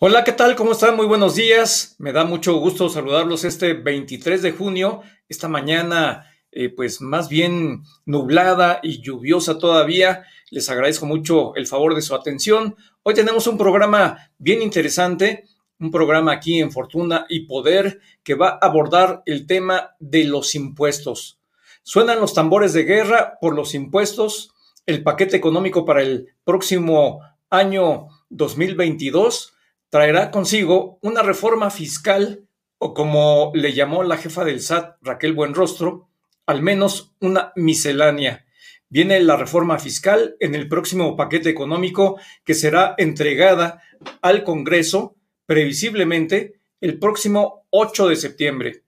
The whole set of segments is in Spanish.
Hola, ¿qué tal? ¿Cómo están? Muy buenos días. Me da mucho gusto saludarlos este 23 de junio, esta mañana eh, pues más bien nublada y lluviosa todavía. Les agradezco mucho el favor de su atención. Hoy tenemos un programa bien interesante, un programa aquí en Fortuna y Poder que va a abordar el tema de los impuestos. Suenan los tambores de guerra por los impuestos, el paquete económico para el próximo año 2022 traerá consigo una reforma fiscal o como le llamó la jefa del SAT, Raquel Buenrostro, al menos una miscelánea. Viene la reforma fiscal en el próximo paquete económico que será entregada al Congreso previsiblemente el próximo 8 de septiembre.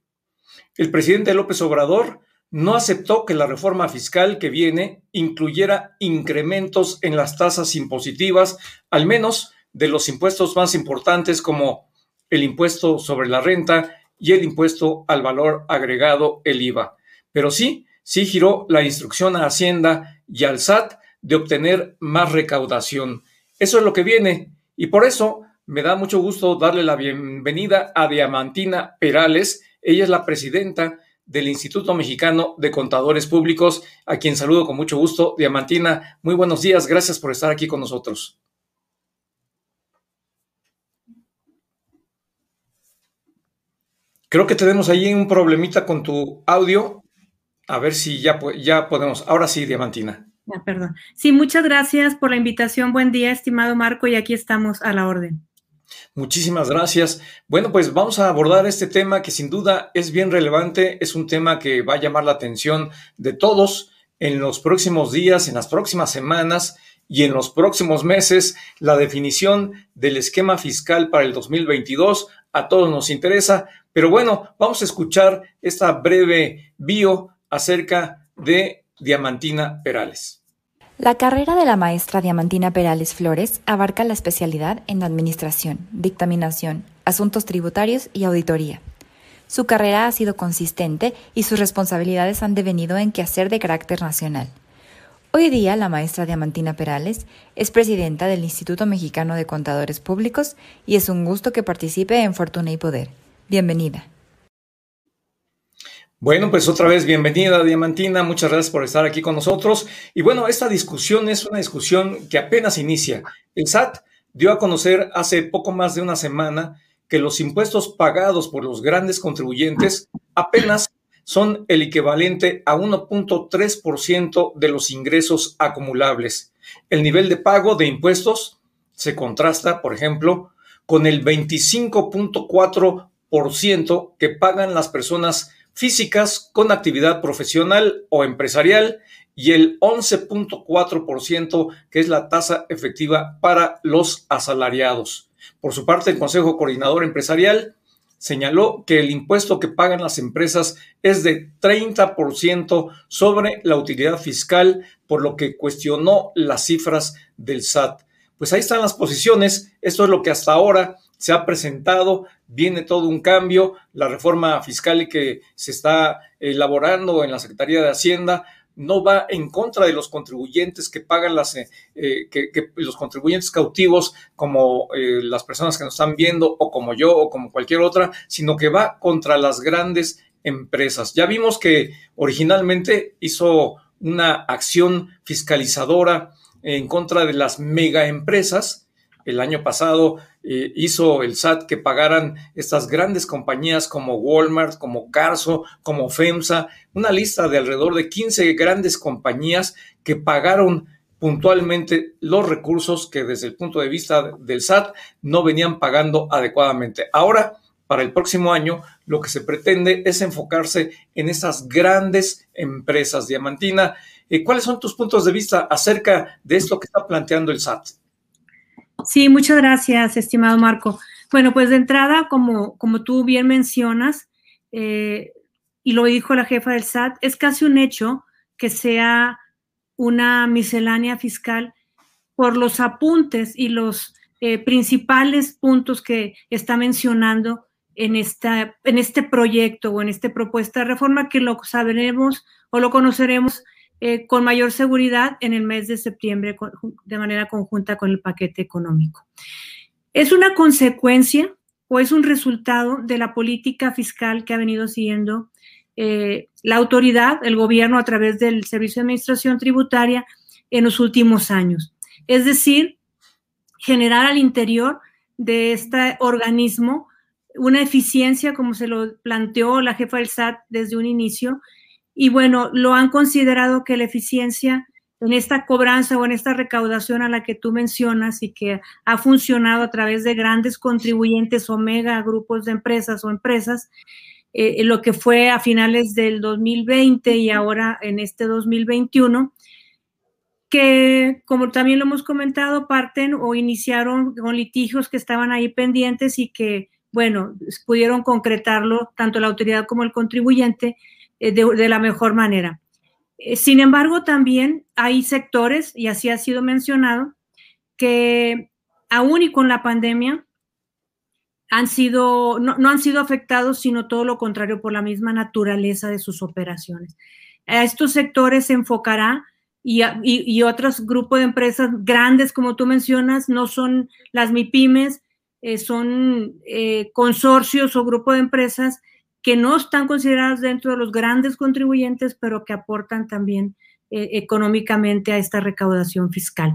El presidente López Obrador no aceptó que la reforma fiscal que viene incluyera incrementos en las tasas impositivas, al menos de los impuestos más importantes como el impuesto sobre la renta y el impuesto al valor agregado, el IVA. Pero sí, sí giró la instrucción a Hacienda y al SAT de obtener más recaudación. Eso es lo que viene y por eso me da mucho gusto darle la bienvenida a Diamantina Perales. Ella es la presidenta del Instituto Mexicano de Contadores Públicos, a quien saludo con mucho gusto. Diamantina, muy buenos días, gracias por estar aquí con nosotros. Creo que tenemos ahí un problemita con tu audio. A ver si ya, ya podemos. Ahora sí, Diamantina. perdón. Sí, muchas gracias por la invitación. Buen día, estimado Marco, y aquí estamos a la orden. Muchísimas gracias. Bueno, pues vamos a abordar este tema que sin duda es bien relevante, es un tema que va a llamar la atención de todos en los próximos días, en las próximas semanas y en los próximos meses. La definición del esquema fiscal para el 2022 a todos nos interesa, pero bueno, vamos a escuchar esta breve bio acerca de Diamantina Perales. La carrera de la maestra Diamantina Perales Flores abarca la especialidad en administración, dictaminación, asuntos tributarios y auditoría. Su carrera ha sido consistente y sus responsabilidades han devenido en quehacer de carácter nacional. Hoy día la maestra Diamantina Perales es presidenta del Instituto Mexicano de Contadores Públicos y es un gusto que participe en Fortuna y Poder. Bienvenida. Bueno, pues otra vez bienvenida Diamantina, muchas gracias por estar aquí con nosotros. Y bueno, esta discusión es una discusión que apenas inicia. El SAT dio a conocer hace poco más de una semana que los impuestos pagados por los grandes contribuyentes apenas son el equivalente a 1.3% de los ingresos acumulables. El nivel de pago de impuestos se contrasta, por ejemplo, con el 25.4% que pagan las personas físicas con actividad profesional o empresarial y el 11.4% que es la tasa efectiva para los asalariados. Por su parte, el Consejo Coordinador Empresarial señaló que el impuesto que pagan las empresas es de 30% sobre la utilidad fiscal, por lo que cuestionó las cifras del SAT. Pues ahí están las posiciones, esto es lo que hasta ahora se ha presentado, viene todo un cambio, la reforma fiscal que se está elaborando en la Secretaría de Hacienda no va en contra de los contribuyentes que pagan las, eh, eh, que, los contribuyentes cautivos como eh, las personas que nos están viendo o como yo o como cualquier otra, sino que va contra las grandes empresas. Ya vimos que originalmente hizo una acción fiscalizadora en contra de las mega empresas. El año pasado eh, hizo el SAT que pagaran estas grandes compañías como Walmart, como Carso, como FEMSA, una lista de alrededor de 15 grandes compañías que pagaron puntualmente los recursos que desde el punto de vista del SAT no venían pagando adecuadamente. Ahora, para el próximo año, lo que se pretende es enfocarse en esas grandes empresas. Diamantina, eh, ¿cuáles son tus puntos de vista acerca de esto que está planteando el SAT? Sí, muchas gracias, estimado Marco. Bueno, pues de entrada, como, como tú bien mencionas, eh, y lo dijo la jefa del SAT, es casi un hecho que sea una miscelánea fiscal por los apuntes y los eh, principales puntos que está mencionando en, esta, en este proyecto o en esta propuesta de reforma que lo sabremos o lo conoceremos eh, con mayor seguridad en el mes de septiembre de manera conjunta con el paquete económico. Es una consecuencia o es un resultado de la política fiscal que ha venido siguiendo eh, la autoridad, el gobierno a través del Servicio de Administración Tributaria en los últimos años. Es decir, generar al interior de este organismo una eficiencia como se lo planteó la jefa del SAT desde un inicio. Y bueno, lo han considerado que la eficiencia en esta cobranza o en esta recaudación a la que tú mencionas y que ha funcionado a través de grandes contribuyentes o mega grupos de empresas o empresas, eh, lo que fue a finales del 2020 y ahora en este 2021, que como también lo hemos comentado, parten o iniciaron con litigios que estaban ahí pendientes y que, bueno, pudieron concretarlo tanto la autoridad como el contribuyente eh, de la mejor manera. Eh, sin embargo, también hay sectores, y así ha sido mencionado, que aún y con la pandemia han sido, no, han sido afectados, sino todo lo contrario, por la misma naturaleza de sus operaciones. A estos sectores se enfocará y, y, otros grupos de empresas grandes, como tú mencionas, no son las MIPIMES, eh, son consorcios o grupos de empresas que no están consideradas dentro de los grandes contribuyentes, pero que aportan también eh, económicamente a esta recaudación fiscal.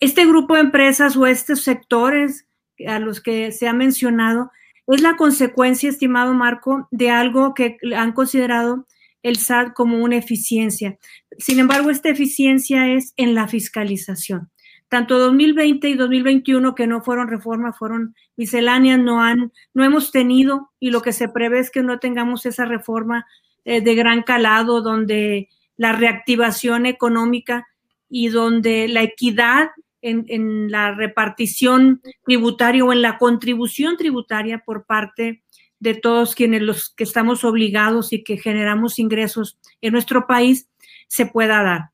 Este grupo de empresas o estos sectores a los que se ha mencionado es la consecuencia, estimado Marco, de algo que han considerado el SAT como una eficiencia. Sin embargo, esta eficiencia es en la fiscalización tanto 2020 y 2021 que no fueron reformas, fueron misceláneas, no han, no hemos tenido y lo que se prevé es que no tengamos esa reforma eh, de gran calado donde la reactivación económica y donde la equidad en, en, la repartición tributaria o en la contribución tributaria por parte de todos quienes los que estamos obligados y que generamos ingresos en nuestro país se pueda dar.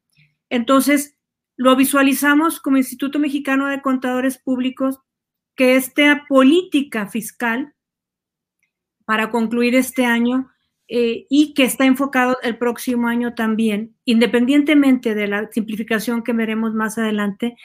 Entonces, lo visualizamos como Instituto Mexicano de Contadores Públicos que esta política fiscal para concluir este año eh, y que está enfocado el próximo año también, independientemente de la simplificación que veremos más adelante,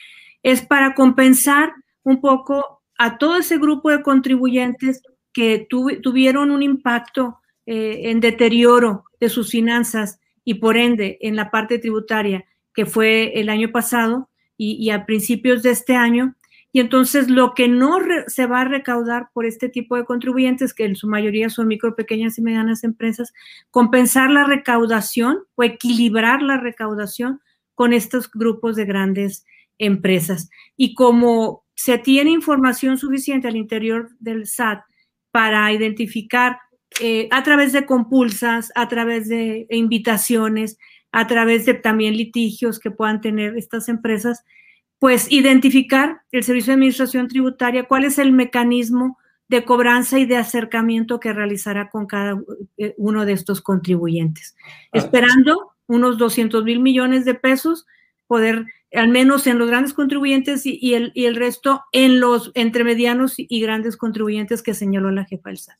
es para compensar un poco a todo ese grupo de contribuyentes que tuvieron un impacto eh, en deterioro de sus finanzas y por ende en la parte tributaria que fue el año pasado y, a principios de este año. Y entonces lo que no se va a recaudar por este tipo de contribuyentes, que en su mayoría son micro, pequeñas y medianas empresas, compensar la recaudación o equilibrar la recaudación con estos grupos de grandes empresas. Y como se tiene información suficiente al interior del SAT para identificar eh, a través de compulsas, a través de invitaciones, a través de también litigios que puedan tener estas empresas, pues identificar el Servicio de Administración Tributaria, cuál es el mecanismo de cobranza y de acercamiento que realizará con cada eh, uno de estos contribuyentes, ah. esperando unos 200 mil millones de pesos, poder, al menos en los grandes contribuyentes y, el, y el resto en los entre medianos y grandes contribuyentes que señaló la jefa del SAT.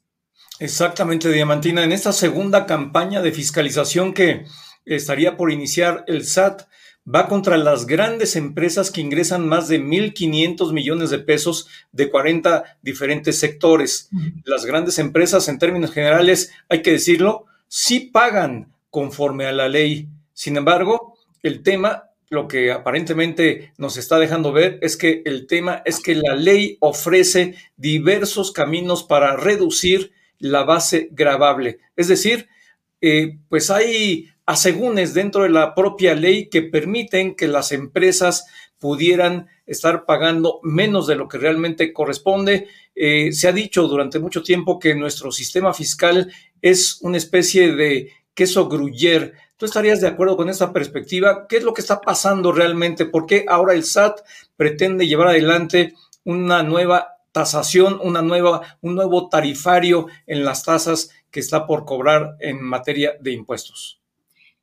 Exactamente, Diamantina. En esta segunda campaña de fiscalización que estaría por iniciar el SAT va contra las grandes empresas que ingresan más de 1.500 millones de pesos de 40 diferentes sectores. Las grandes empresas, en términos generales, hay que decirlo, sí pagan conforme a la ley. Sin embargo, el tema, lo que aparentemente nos está dejando ver es que el tema es que la ley ofrece diversos caminos para reducir la base gravable. Es decir, eh, pues hay asegúnes dentro de la propia ley que permiten que las empresas pudieran estar pagando menos de lo que realmente corresponde. Eh, se ha dicho durante mucho tiempo que nuestro sistema fiscal es una especie de queso gruyer. ¿Tú estarías de acuerdo con esta perspectiva? ¿Qué es lo que está pasando realmente? ¿Por qué ahora el SAT pretende llevar adelante una nueva tasación, una nueva, un nuevo tarifario en las tasas que está por cobrar en materia de impuestos?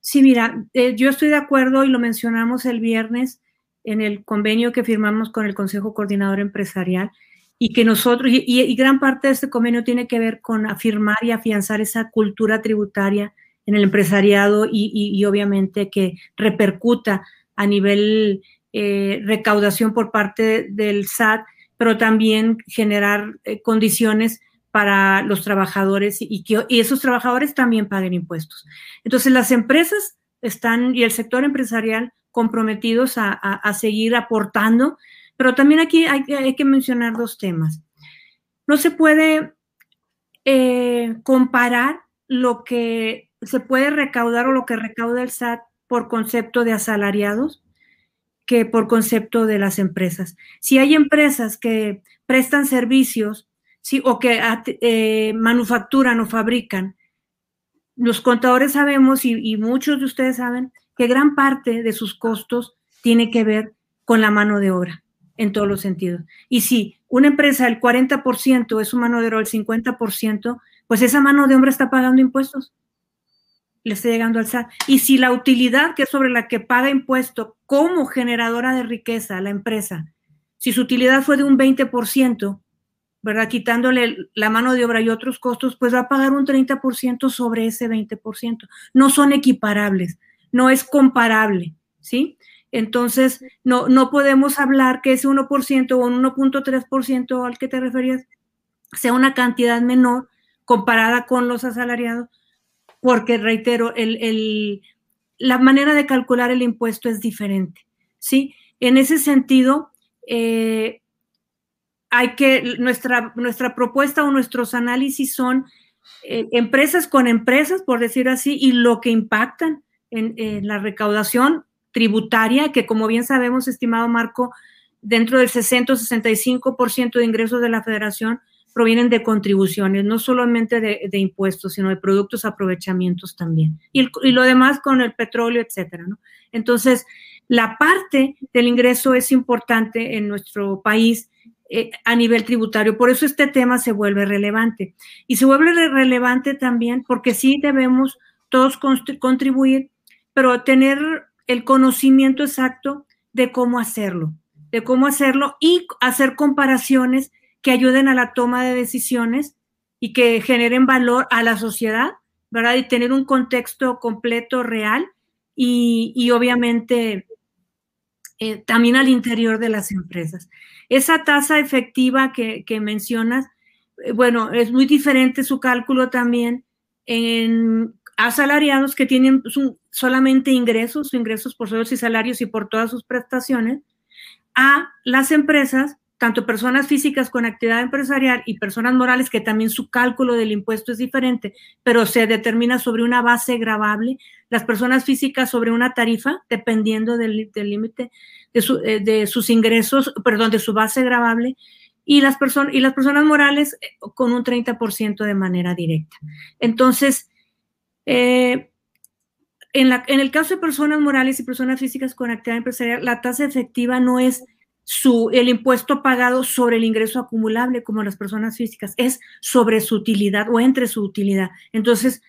Sí, mira, eh, yo estoy de acuerdo y lo mencionamos el viernes en el convenio que firmamos con el Consejo Coordinador Empresarial y que nosotros, y, gran parte de este convenio tiene que ver con afirmar y afianzar esa cultura tributaria en el empresariado y, obviamente que repercuta a nivel eh, recaudación por parte del SAT pero también generar eh, condiciones para los trabajadores y que esos trabajadores también paguen impuestos. Entonces, las empresas están y el sector empresarial comprometidos a, seguir aportando, pero también aquí hay, que mencionar dos temas. No se puede eh, comparar lo que se puede recaudar o lo que recauda el SAT por concepto de asalariados que por concepto de las empresas. Si hay empresas que prestan servicios sí, o que eh, manufacturan o fabrican, los contadores sabemos y, muchos de ustedes saben que gran parte de sus costos tiene que ver con la mano de obra en todos los sentidos. Y si una empresa el 40% es su mano de obra, el 50%, pues esa mano de obra está pagando impuestos. Le está llegando al SAT. Y si la utilidad que es sobre la que paga impuesto como generadora de riqueza la empresa, si su utilidad fue de un 20%, ¿verdad? Quitándole la mano de obra y otros costos, pues va a pagar un 30% sobre ese 20%. No son equiparables, no es comparable, ¿sí? Entonces, no, no podemos hablar que ese 1% o un 1.3% al que te referías sea una cantidad menor comparada con los asalariados, porque, reitero, el, la manera de calcular el impuesto es diferente, ¿sí? En ese sentido, eh, hay que, nuestra, nuestra propuesta o nuestros análisis son eh, empresas con empresas, por decir así, y lo que impactan en, la recaudación tributaria, que como bien sabemos, estimado Marco, dentro del 60-65% de ingresos de la federación provienen de contribuciones, no solamente de, impuestos, sino de productos, aprovechamientos también. Y, y, lo demás con el petróleo, etcétera, ¿no? Entonces, la parte del ingreso es importante en nuestro país eh, a nivel tributario. Por eso este tema se vuelve relevante. Y se vuelve relevante también porque sí debemos todos contribuir, pero tener el conocimiento exacto de cómo hacerlo, de cómo hacerlo y hacer comparaciones que ayuden a la toma de decisiones y que generen valor a la sociedad, ¿verdad? Y tener un contexto completo, real y obviamente eh, también al interior de las empresas. Esa tasa efectiva que, mencionas, eh, bueno, es muy diferente su cálculo también en asalariados que tienen solamente ingresos, ingresos por sueldos y salarios y por todas sus prestaciones, a las empresas tanto personas físicas con actividad empresarial y personas morales, que también su cálculo del impuesto es diferente, pero se determina sobre una base gravable, las personas físicas sobre una tarifa, dependiendo del límite de, eh, de, sus ingresos, perdón, de su base gravable, y las, personas y las personas morales eh, con un 30% de manera directa. Entonces, eh, en, la, en el caso de personas morales y personas físicas con actividad empresarial, la tasa efectiva no es su, el impuesto pagado sobre el ingreso acumulable como las personas físicas, es sobre su utilidad o entre su utilidad. Entonces,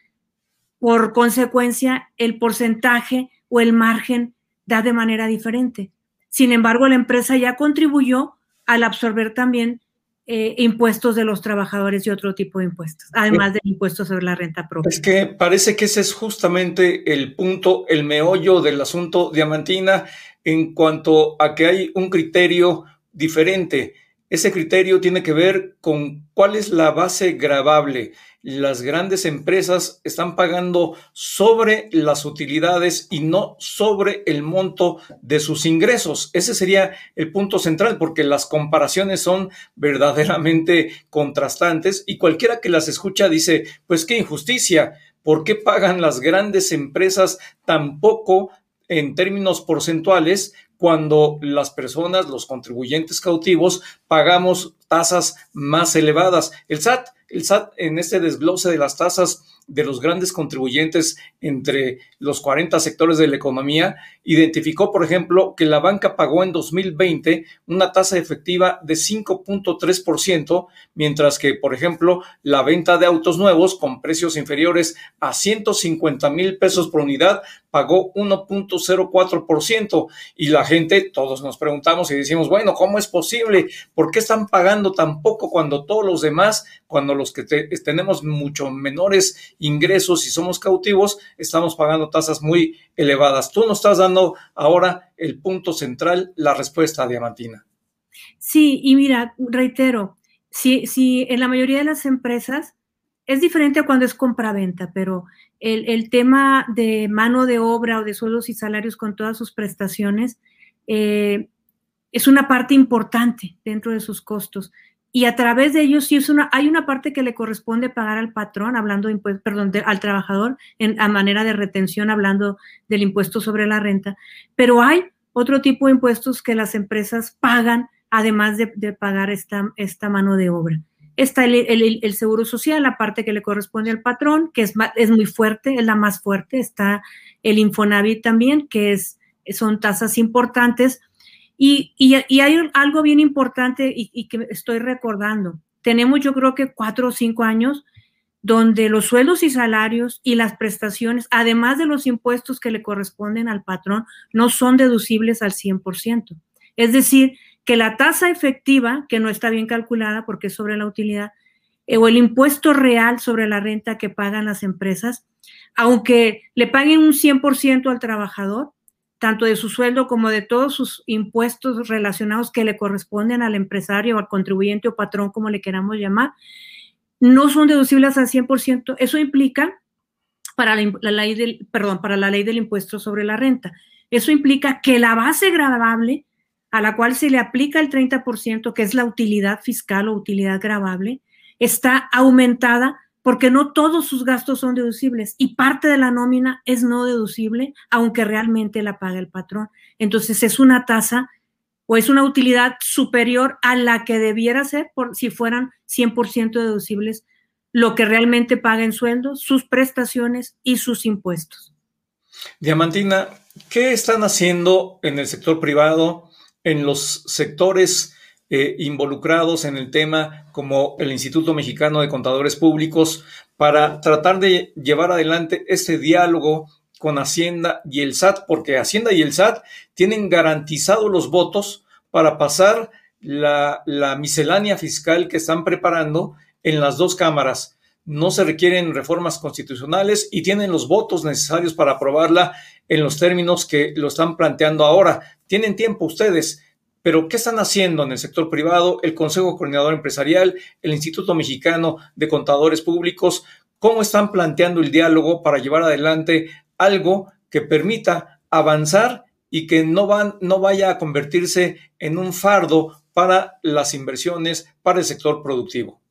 por consecuencia, el porcentaje o el margen da de manera diferente. Sin embargo, la empresa ya contribuyó al absorber también eh, impuestos de los trabajadores y otro tipo de impuestos, además del impuesto sobre la renta propia. Es que parece que ese es justamente el punto, el meollo del asunto diamantina en cuanto a que hay un criterio diferente. Ese criterio tiene que ver con cuál es la base gravable las grandes empresas están pagando sobre las utilidades y no sobre el monto de sus ingresos. Ese sería el punto central porque las comparaciones son verdaderamente contrastantes y cualquiera que las escucha dice, pues qué injusticia, ¿por qué pagan las grandes empresas tan poco en términos porcentuales cuando las personas, los contribuyentes cautivos, pagamos tasas más elevadas. El SAT el SAT en este desglose de las tasas de los grandes contribuyentes entre los 40 sectores de la economía, identificó, por ejemplo, que la banca pagó en 2020 una tasa efectiva de 5.3%, mientras que, por ejemplo, la venta de autos nuevos con precios inferiores a 150 mil pesos por unidad pagó 1.04% y la gente, todos nos preguntamos y decimos, bueno, ¿cómo es posible? ¿Por qué están pagando tan poco cuando todos los demás, cuando los que tenemos mucho menores ingresos y somos cautivos, estamos pagando tasas muy elevadas? Tú nos estás dando ahora el punto central, la respuesta diamantina. Sí, y mira, reitero, si, si en la mayoría de las empresas es diferente cuando es compra-venta, pero el, tema de mano de obra o de sueldos y salarios con todas sus prestaciones eh, es una parte importante dentro de sus costos. Y a través de ellos sí es una, hay una parte que le corresponde pagar al patrón, hablando de perdón, al trabajador en, a manera de retención, hablando del impuesto sobre la renta, pero hay otro tipo de impuestos que las empresas pagan además de, pagar esta mano de obra. Está el, seguro social, la parte que le corresponde al patrón, que es, es muy fuerte, es la más fuerte. Está el Infonavit también, que es, son tasas importantes. Y, hay algo bien importante y, y, que estoy recordando. Tenemos yo creo que cuatro o cinco años donde los sueldos y salarios y las prestaciones, además de los impuestos que le corresponden al patrón, no son deducibles al 100%. Es decir, que la tasa efectiva, que no está bien calculada porque es sobre la utilidad, eh, o el impuesto real sobre la renta que pagan las empresas, aunque le paguen un 100% al trabajador, tanto de su sueldo como de todos sus impuestos relacionados que le corresponden al empresario, al contribuyente o patrón, como le queramos llamar, no son deducibles al 100%. Eso implica para la, ley del, perdón, para la ley del impuesto sobre la renta. Eso implica que la base gravable a la cual se le aplica el 30%, que es la utilidad fiscal o utilidad gravable, está aumentada porque no todos sus gastos son deducibles y parte de la nómina es no deducible, aunque realmente la paga el patrón. Entonces es una tasa o es una utilidad superior a la que debiera ser por, si fueran 100% deducibles lo que realmente paga en sueldos, sus prestaciones y sus impuestos. Diamantina, ¿qué están haciendo en el sector privado en los sectores eh, involucrados en el tema, como el Instituto Mexicano de Contadores Públicos, para tratar de llevar adelante este diálogo con Hacienda y el SAT, porque Hacienda y el SAT tienen garantizados los votos para pasar la, la miscelánea fiscal que están preparando en las dos cámaras no se requieren reformas constitucionales y tienen los votos necesarios para aprobarla en los términos que lo están planteando ahora. Tienen tiempo ustedes, pero ¿qué están haciendo en el sector privado, el Consejo Coordinador Empresarial, el Instituto Mexicano de Contadores Públicos? ¿Cómo están planteando el diálogo para llevar adelante algo que permita avanzar y que no, van, no vaya a convertirse en un fardo para las inversiones, para el sector productivo?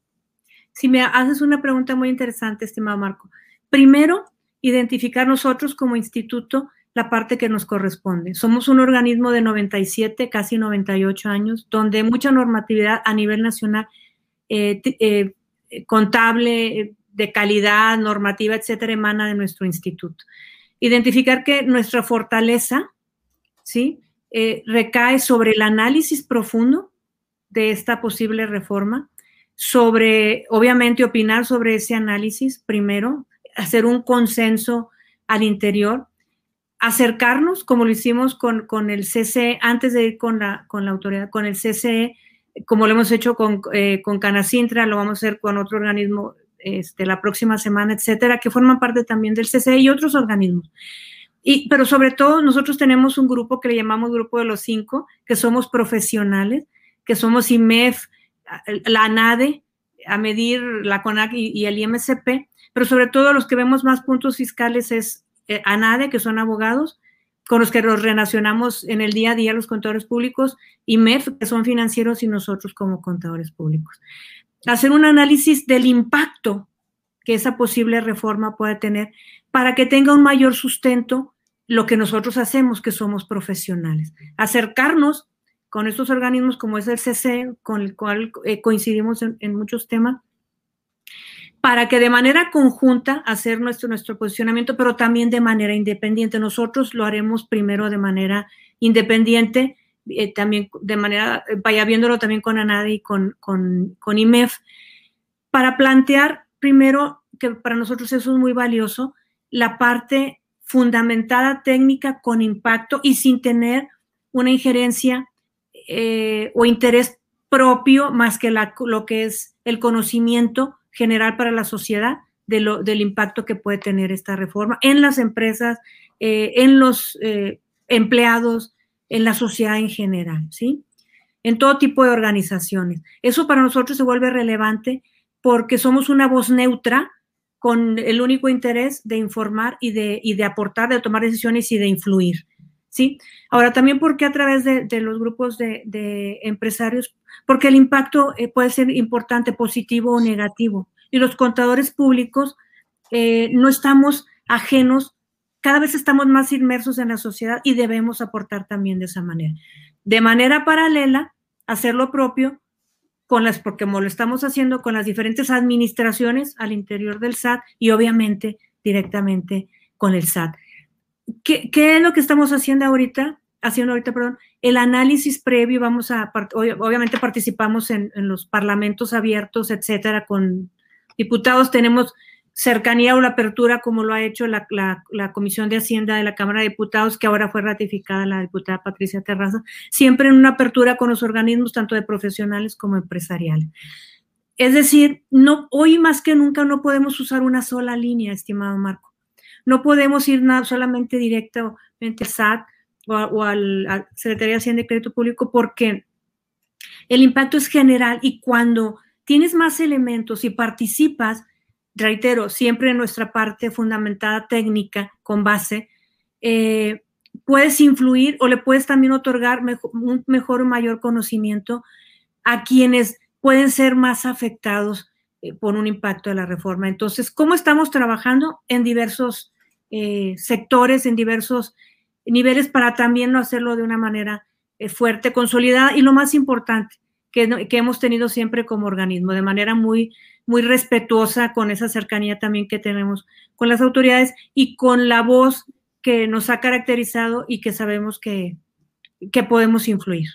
Si me haces una pregunta muy interesante, estimado Marco. Primero, identificar nosotros como instituto la parte que nos corresponde. Somos un organismo de 97, casi 98 años, donde mucha normatividad a nivel nacional, eh, eh, contable, de calidad, normativa, etcétera, emana de nuestro instituto. Identificar que nuestra fortaleza, ¿sí? Eh, recae sobre el análisis profundo de esta posible reforma, sobre, obviamente, opinar sobre ese análisis primero, hacer un consenso al interior, acercarnos, como lo hicimos con, con el CCE, antes de ir con la, con la autoridad, con el CCE, como lo hemos hecho con, eh, con Canacintra, lo vamos a hacer con otro organismo este, la próxima semana, etcétera, que forman parte también del CCE y otros organismos. Y, pero sobre todo, nosotros tenemos un grupo que le llamamos Grupo de los Cinco, que somos profesionales, que somos IMEF, la ANADE, a medir la CONAC y, el IMCP, pero sobre todo los que vemos más puntos fiscales es eh, ANADE, que son abogados, con los que nos relacionamos en el día a día los contadores públicos, y MEF, que son financieros, y nosotros como contadores públicos. Hacer un análisis del impacto que esa posible reforma puede tener para que tenga un mayor sustento lo que nosotros hacemos, que somos profesionales. Acercarnos con estos organismos como es el CC, con el cual eh, coincidimos en, muchos temas, para que de manera conjunta hacer nuestro, nuestro posicionamiento, pero también de manera independiente. Nosotros lo haremos primero de manera independiente, eh, también de manera, vaya viéndolo también con ANADI y con, con, con IMEF, para plantear primero, que para nosotros eso es muy valioso, la parte fundamentada técnica con impacto y sin tener una injerencia eh, o interés propio más que lo que es el conocimiento general para la sociedad de lo, del impacto que puede tener esta reforma en las empresas, eh, en los eh, empleados, en la sociedad en general, ¿sí? en todo tipo de organizaciones. Eso para nosotros se vuelve relevante porque somos una voz neutra con el único interés de informar y de, y de aportar, de tomar decisiones y de influir. ¿Sí? Ahora, también porque a través de, los grupos de, empresarios, porque el impacto eh, puede ser importante, positivo o negativo. Y los contadores públicos eh, no estamos ajenos, cada vez estamos más inmersos en la sociedad y debemos aportar también de esa manera. De manera paralela, hacer lo propio con las, porque como lo estamos haciendo con las diferentes administraciones al interior del SAT y obviamente directamente con el SAT. ¿Qué, es lo que estamos haciendo ahorita? Haciendo ahorita, perdón, el análisis previo, vamos a, obviamente participamos en, los parlamentos abiertos, etcétera, con diputados, tenemos cercanía o la apertura como lo ha hecho la, Comisión de Hacienda de la Cámara de Diputados, que ahora fue ratificada la diputada Patricia Terraza, siempre en una apertura con los organismos tanto de profesionales como empresariales. Es decir, no, hoy más que nunca no podemos usar una sola línea, estimado Marco. No podemos ir nada, solamente directamente al SAT o, a, la Secretaría de Hacienda y Crédito Público porque el impacto es general y cuando tienes más elementos y participas, reitero, siempre en nuestra parte fundamentada técnica con base, eh, puedes influir o le puedes también otorgar un mejor o mayor conocimiento a quienes pueden ser más afectados eh, por un impacto de la reforma. Entonces, ¿cómo estamos trabajando en diversos eh, sectores, en diversos niveles para también no hacerlo de una manera fuerte, consolidada y lo más importante, que, que hemos tenido siempre como organismo, de manera muy muy respetuosa con esa cercanía también que tenemos con las autoridades y con la voz que nos ha caracterizado y que sabemos que, que podemos influir.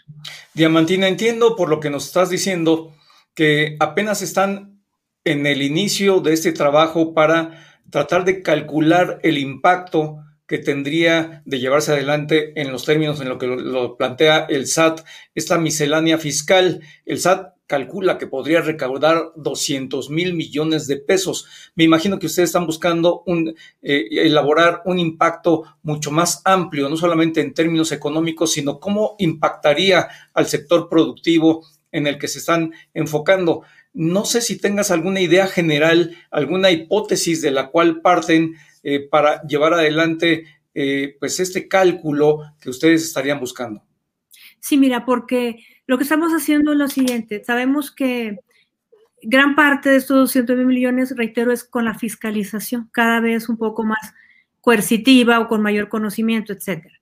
Diamantina, entiendo por lo que nos estás diciendo que apenas están en el inicio de este trabajo para tratar de calcular el impacto que tendría de llevarse adelante en los términos en lo que lo, plantea el SAT, esta miscelánea fiscal. El SAT calcula que podría recaudar 200 mil millones de pesos. Me imagino que ustedes están buscando un, eh, elaborar un impacto mucho más amplio, no solamente en términos económicos, sino cómo impactaría al sector productivo en el que se están enfocando. No sé si tengas alguna idea general, alguna hipótesis de la cual parten eh, para llevar adelante eh, pues este cálculo que ustedes estarían buscando. Sí, mira, porque lo que estamos haciendo es lo siguiente. Sabemos que gran parte de estos 200 mil millones, reitero, es con la fiscalización, cada vez un poco más coercitiva o con mayor conocimiento, etcétera.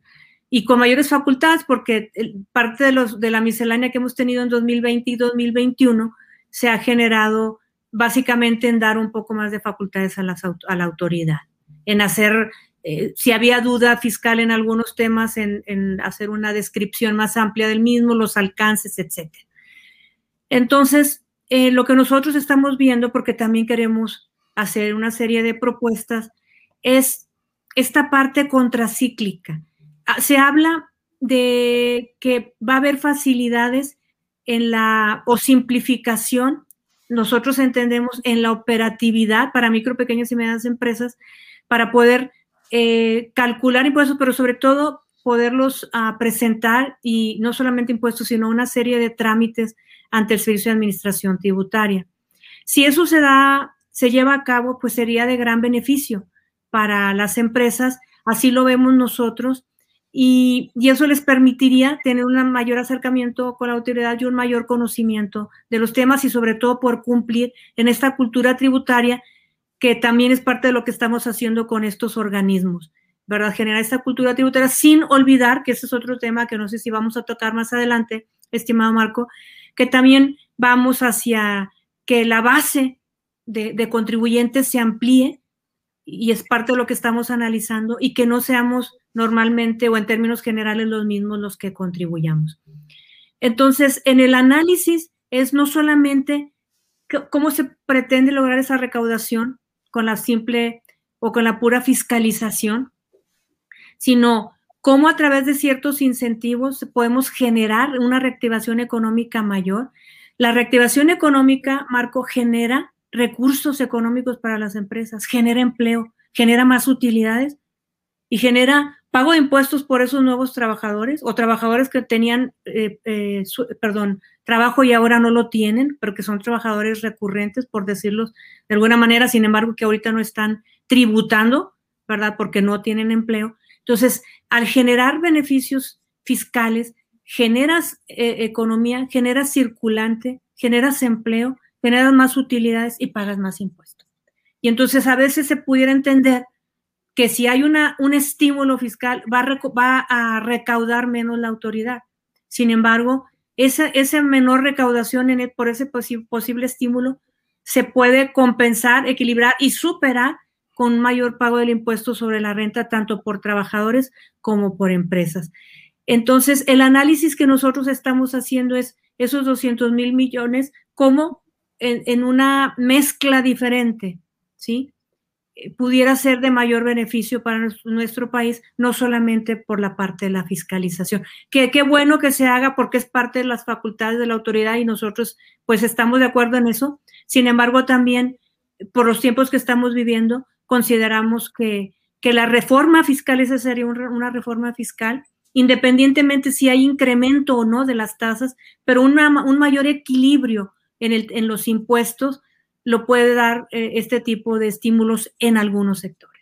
Y con mayores facultades, porque parte de, los, de la miscelánea que hemos tenido en 2020 y 2021 se ha generado básicamente en dar un poco más de facultades a, la autoridad, en hacer eh, si había duda fiscal en algunos temas, en, hacer una descripción más amplia del mismo, los alcances, etc. Entonces, eh, lo que nosotros estamos viendo, porque también queremos hacer una serie de propuestas, es esta parte contracíclica. Ah, se habla de que va a haber facilidades en la o simplificación, nosotros entendemos en la operatividad para micro, pequeñas y medianas empresas, para poder eh, calcular impuestos, pero sobre todo poderlos ah, presentar y no solamente impuestos, sino una serie de trámites ante el Servicio de Administración Tributaria. Si eso se da, se lleva a cabo, pues sería de gran beneficio para las empresas, así lo vemos nosotros, y, y, eso les permitiría tener un mayor acercamiento con la autoridad y un mayor conocimiento de los temas y sobre todo por cumplir en esta cultura tributaria que también es parte de lo que estamos haciendo con estos organismos, ¿verdad? Generar esta cultura tributaria sin olvidar, que ese es otro tema que no sé si vamos a tocar más adelante, estimado Marco, que también vamos hacia que la base de, contribuyentes se amplíe y es parte de lo que estamos analizando y que no seamos normalmente o en términos generales los mismos los que contribuyamos. Entonces, en el análisis es no solamente cómo se pretende lograr esa recaudación, con la simple o con la pura fiscalización, sino cómo a través de ciertos incentivos podemos generar una reactivación económica mayor. La reactivación económica, Marco, genera recursos económicos para las empresas, genera empleo, genera más utilidades y genera pago impuestos por esos nuevos trabajadores o trabajadores que tenían, eh, eh, perdón, trabajo y ahora no lo tienen, pero que son trabajadores recurrentes, por decirlo de alguna manera, sin embargo, que ahorita no están tributando, ¿verdad? Porque no tienen empleo. Entonces, al generar beneficios fiscales, generas eh, economía, generas circulante, generas empleo, generas más utilidades y pagas más impuestos. Y entonces a veces se pudiera entender que si hay una, un estímulo fiscal, va a, va a recaudar menos la autoridad. Sin embargo, esa, esa menor recaudación en por ese posible estímulo se puede compensar, equilibrar y superar con mayor pago del impuesto sobre la renta, tanto por trabajadores como por empresas. Entonces, el análisis que nosotros estamos haciendo es esos 200 mil millones como en, en, una mezcla diferente, ¿sí? Eh, pudiera ser de mayor beneficio para nuestro, país, no solamente por la parte de la fiscalización. Que qué bueno que se haga porque es parte de las facultades de la autoridad y nosotros pues estamos de acuerdo en eso. Sin embargo, también por los tiempos que estamos viviendo, consideramos que, que la reforma fiscal, esa sería una reforma fiscal, independientemente si hay incremento o no de las tasas, pero una, un mayor equilibrio en, el, en los impuestos lo puede dar eh, este tipo de estímulos en algunos sectores.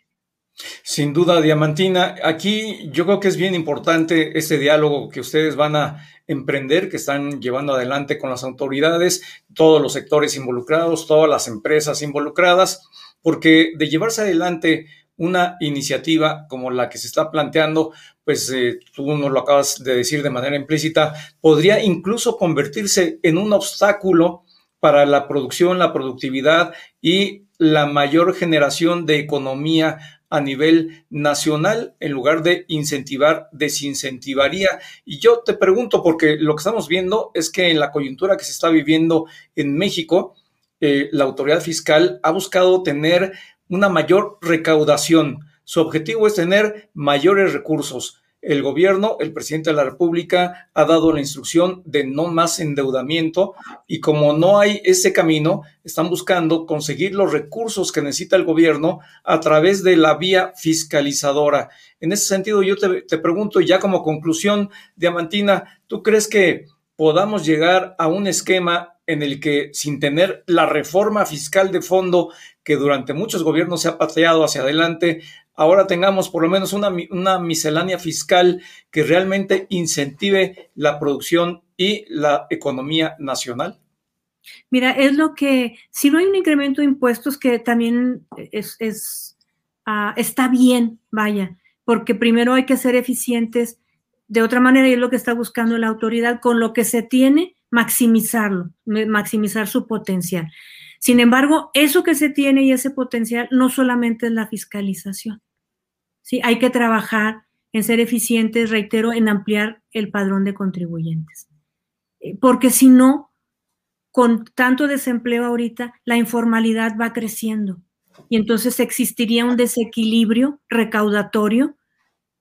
Sin duda, Diamantina, aquí yo creo que es bien importante ese diálogo que ustedes van a emprender, que están llevando adelante con las autoridades, todos los sectores involucrados, todas las empresas involucradas, porque de llevarse adelante una iniciativa como la que se está planteando, pues eh, tú nos lo acabas de decir de manera implícita, podría incluso convertirse en un obstáculo para la producción, la productividad y la mayor generación de economía a nivel nacional en lugar de incentivar, desincentivaría. Y yo te pregunto, porque lo que estamos viendo es que en la coyuntura que se está viviendo en México, eh, la autoridad fiscal ha buscado tener una mayor recaudación. Su objetivo es tener mayores recursos el gobierno, el presidente de la República ha dado la instrucción de no más endeudamiento y como no hay ese camino, están buscando conseguir los recursos que necesita el gobierno a través de la vía fiscalizadora. En ese sentido, yo te, te pregunto ya como conclusión, Diamantina, ¿tú crees que podamos llegar a un esquema en el que sin tener la reforma fiscal de fondo que durante muchos gobiernos se ha pateado hacia adelante, ahora tengamos por lo menos una, una miscelánea fiscal que realmente incentive la producción y la economía nacional? Mira, es lo que, si no hay un incremento de impuestos, que también es, es uh, está bien, vaya, porque primero hay que ser eficientes de otra manera y es lo que está buscando la autoridad, con lo que se tiene, maximizarlo, maximizar su potencial. Sin embargo, eso que se tiene y ese potencial no solamente es la fiscalización. ¿Sí? Hay que trabajar en ser eficientes, reitero, en ampliar el padrón de contribuyentes. Eh, porque si no, con tanto desempleo ahorita, la informalidad va creciendo y entonces existiría un desequilibrio recaudatorio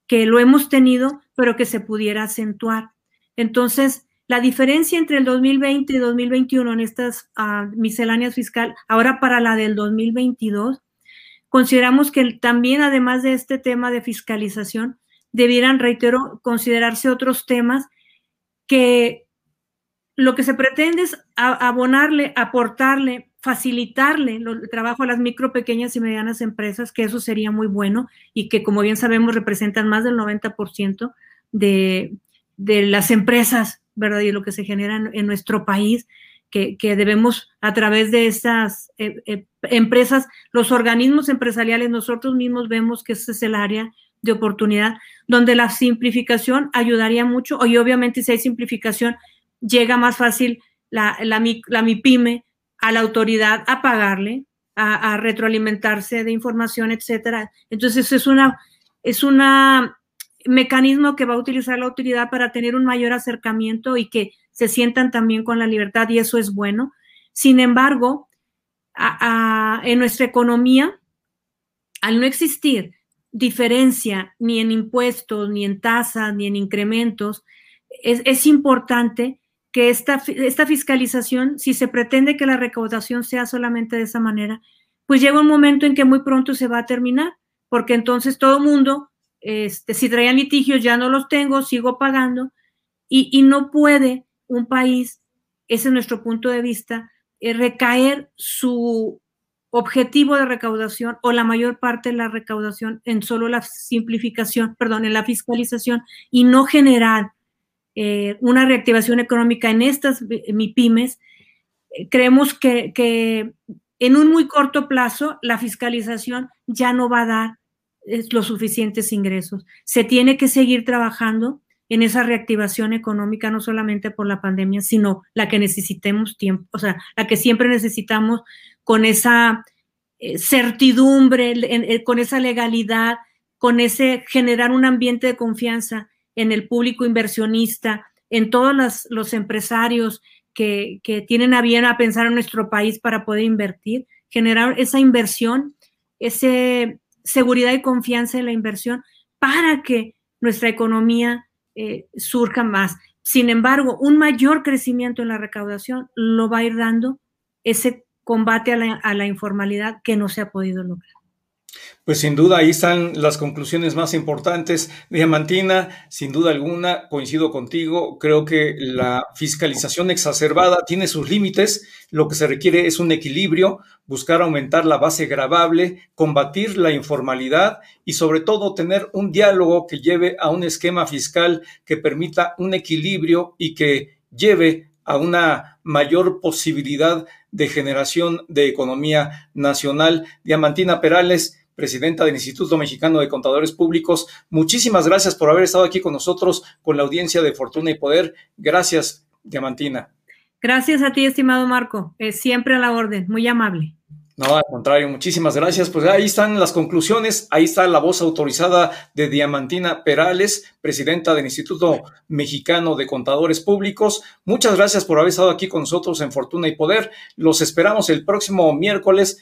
que lo hemos tenido, pero que se pudiera acentuar. Entonces, la diferencia entre el 2020 y 2021 en estas uh, misceláneas fiscal, ahora para la del 2022, Consideramos que también, además de este tema de fiscalización, debieran, reitero, considerarse otros temas que lo que se pretende es abonarle, aportarle, facilitarle el trabajo a las micro, pequeñas y medianas empresas, que eso sería muy bueno y que, como bien sabemos, representan más del 90% de, de las empresas, ¿verdad? Y lo que se genera en nuestro país que, debemos a través de estas eh, eh, empresas, los organismos empresariales, nosotros mismos vemos que ese es el área de oportunidad donde la simplificación ayudaría mucho y obviamente si hay simplificación llega más fácil la, la, MIPYME a la autoridad a pagarle, a, a retroalimentarse de información, etcétera. Entonces es una, es una mecanismo que va a utilizar la autoridad para tener un mayor acercamiento y que se sientan también con la libertad y eso es bueno. Sin embargo, en nuestra economía, al no existir diferencia ni en impuestos, ni en tasas, ni en incrementos, es, importante que esta, esta fiscalización, si se pretende que la recaudación sea solamente de esa manera, pues llega un momento en que muy pronto se va a terminar, porque entonces todo mundo este, si traían litigios ya no los tengo, sigo pagando, y no puede un país, ese es nuestro punto de vista, eh, recaer su objetivo de recaudación o la mayor parte de la recaudación en solo la simplificación, perdón, en la fiscalización y no generar eh, una reactivación económica en estas MIPIMES, eh, creemos que, que, en un muy corto plazo la fiscalización ya no va a dar los suficientes ingresos. Se tiene que seguir trabajando en esa reactivación económica, no solamente por la pandemia, sino la que necesitemos tiempo, o sea, la que siempre necesitamos con esa eh, certidumbre, eh, con esa legalidad, con ese generar un ambiente de confianza en el público inversionista, en todos los, empresarios que, que, tienen a bien a pensar en nuestro país para poder invertir, generar esa inversión, esa seguridad y confianza en la inversión para que nuestra economía eh, surja más. Sin embargo, un mayor crecimiento en la recaudación lo va a ir dando ese combate a la, a la informalidad que no se ha podido lograr. Pues sin duda ahí están las conclusiones más importantes. Diamantina, sin duda alguna, coincido contigo, creo que la fiscalización exacerbada tiene sus límites, lo que se requiere es un equilibrio, buscar aumentar la base grabable, combatir la informalidad y sobre todo tener un diálogo que lleve a un esquema fiscal que permita un equilibrio y que lleve a una mayor posibilidad de generación de economía nacional. Diamantina Perales, presidenta del Instituto Mexicano de Contadores Públicos. Muchísimas gracias por haber estado aquí con nosotros, con la audiencia de Fortuna y Poder. Gracias, Diamantina. Gracias a ti, estimado Marco. Es siempre a la orden, muy amable. No, al contrario, muchísimas gracias. Pues ahí están las conclusiones, ahí está la voz autorizada de Diamantina Perales, presidenta del Instituto Mexicano de Contadores Públicos. Muchas gracias por haber estado aquí con nosotros en Fortuna y Poder. Los esperamos el próximo miércoles